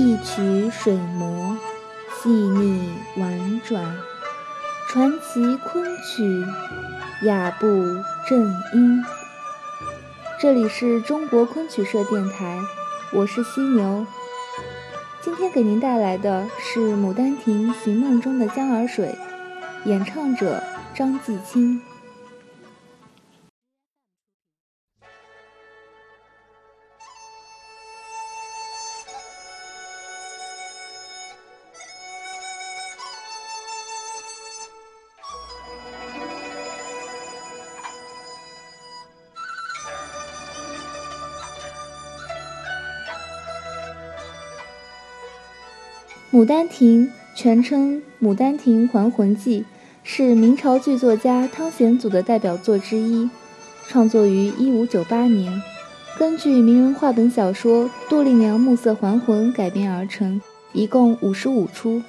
一曲水磨，细腻婉转，传奇昆曲，雅步正音。这里是中国昆曲社电台，我是犀牛。今天给您带来的是《牡丹亭·寻梦》中的江儿水，演唱者张继清。《牡丹亭》全称《牡丹亭还魂记》，是明朝剧作家汤显祖的代表作之一，创作于1598年，根据名人话本小说《杜丽娘暮色还魂》改编而成，一共55出。《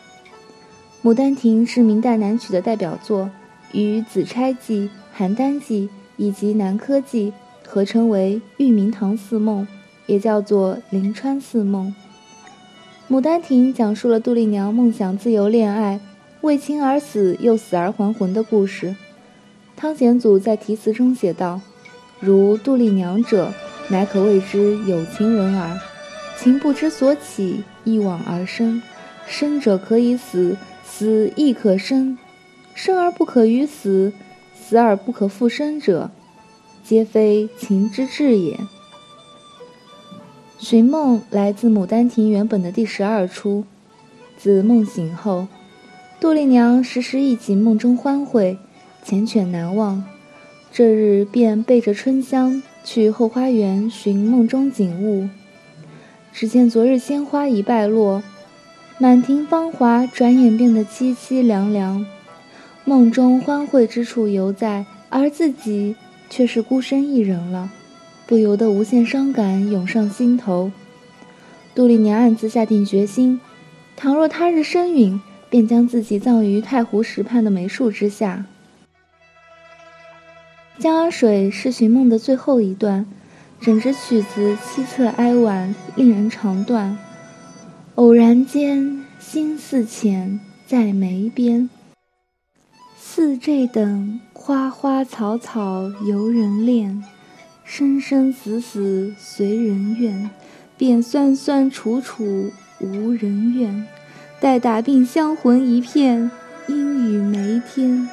牡丹亭》是明代南曲的代表作，与《紫钗记》《邯郸记》以及《南柯记》合称为《玉茗堂四梦》，也叫做《临川四梦》。《牡丹亭》讲述了杜丽娘梦想自由恋爱，为情而死又死而还魂的故事。汤显祖在题词中写道：“如杜丽娘者，乃可谓之有情人耳。情不知所起，一往而深。生者可以死，死亦可生。生而不可与死，死而不可复生者，皆非情之至也。”寻梦来自《牡丹亭》原本的第十二出。自梦醒后，杜丽娘时时忆起梦中欢会，缱绻难忘。这日便背着春香去后花园寻梦中景物。只见昨日鲜花已败落，满庭芳华转眼变得凄凄凉凉。梦中欢会之处犹在，而自己却是孤身一人了。不由得无限伤感涌上心头，杜丽娘暗自下定决心：倘若他日身陨，便将自己葬于太湖石畔的梅树之下。《江儿水》是寻梦的最后一段，整支曲子凄恻哀婉，令人肠断。偶然间，心似浅，在眉边。似这等花花草草，游人恋。生生死死随人愿，便酸酸楚楚无人怨。待打鬓香魂一片，阴雨梅天。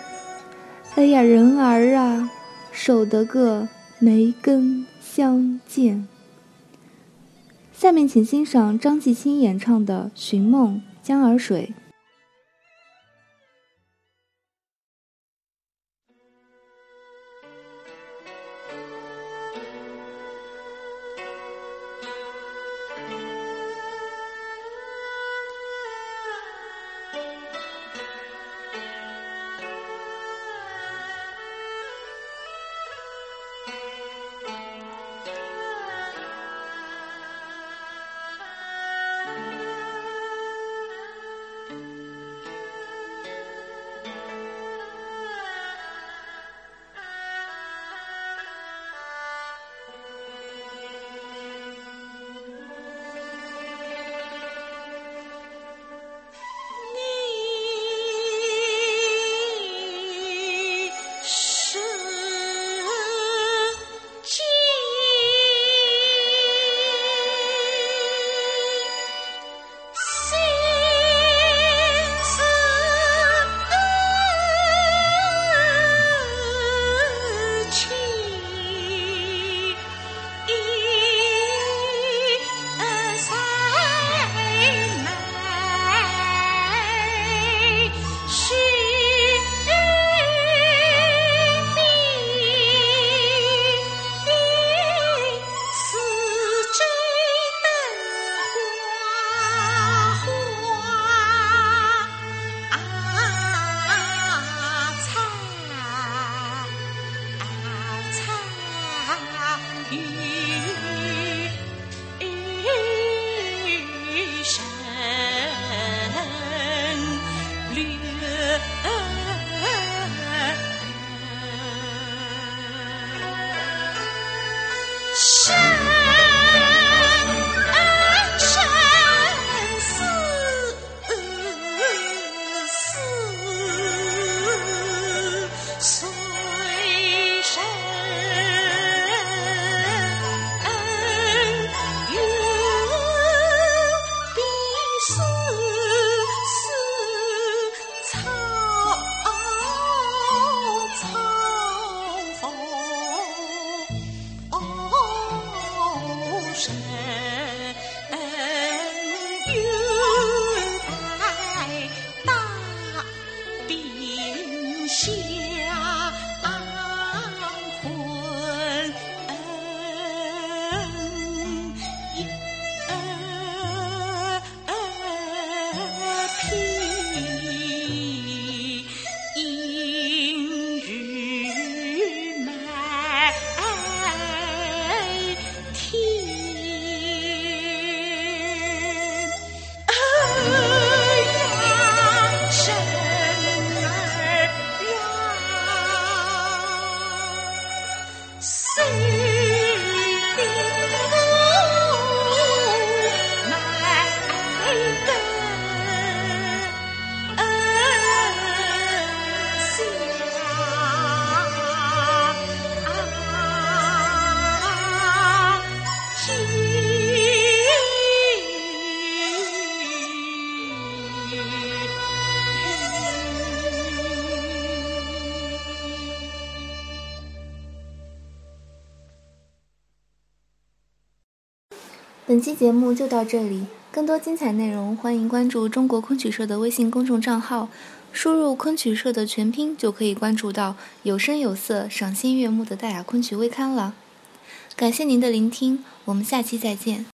哎呀，人儿啊，守得个梅根相见。下面请欣赏张继清演唱的《寻梦·江儿水》。here. 心。本期节目就到这里更多精彩内容欢迎关注中国昆曲社的微信公众账号输入昆曲社的全拼就可以关注到有声有色赏心悦目的大雅昆曲微刊了。感谢您的聆听我们下期再见。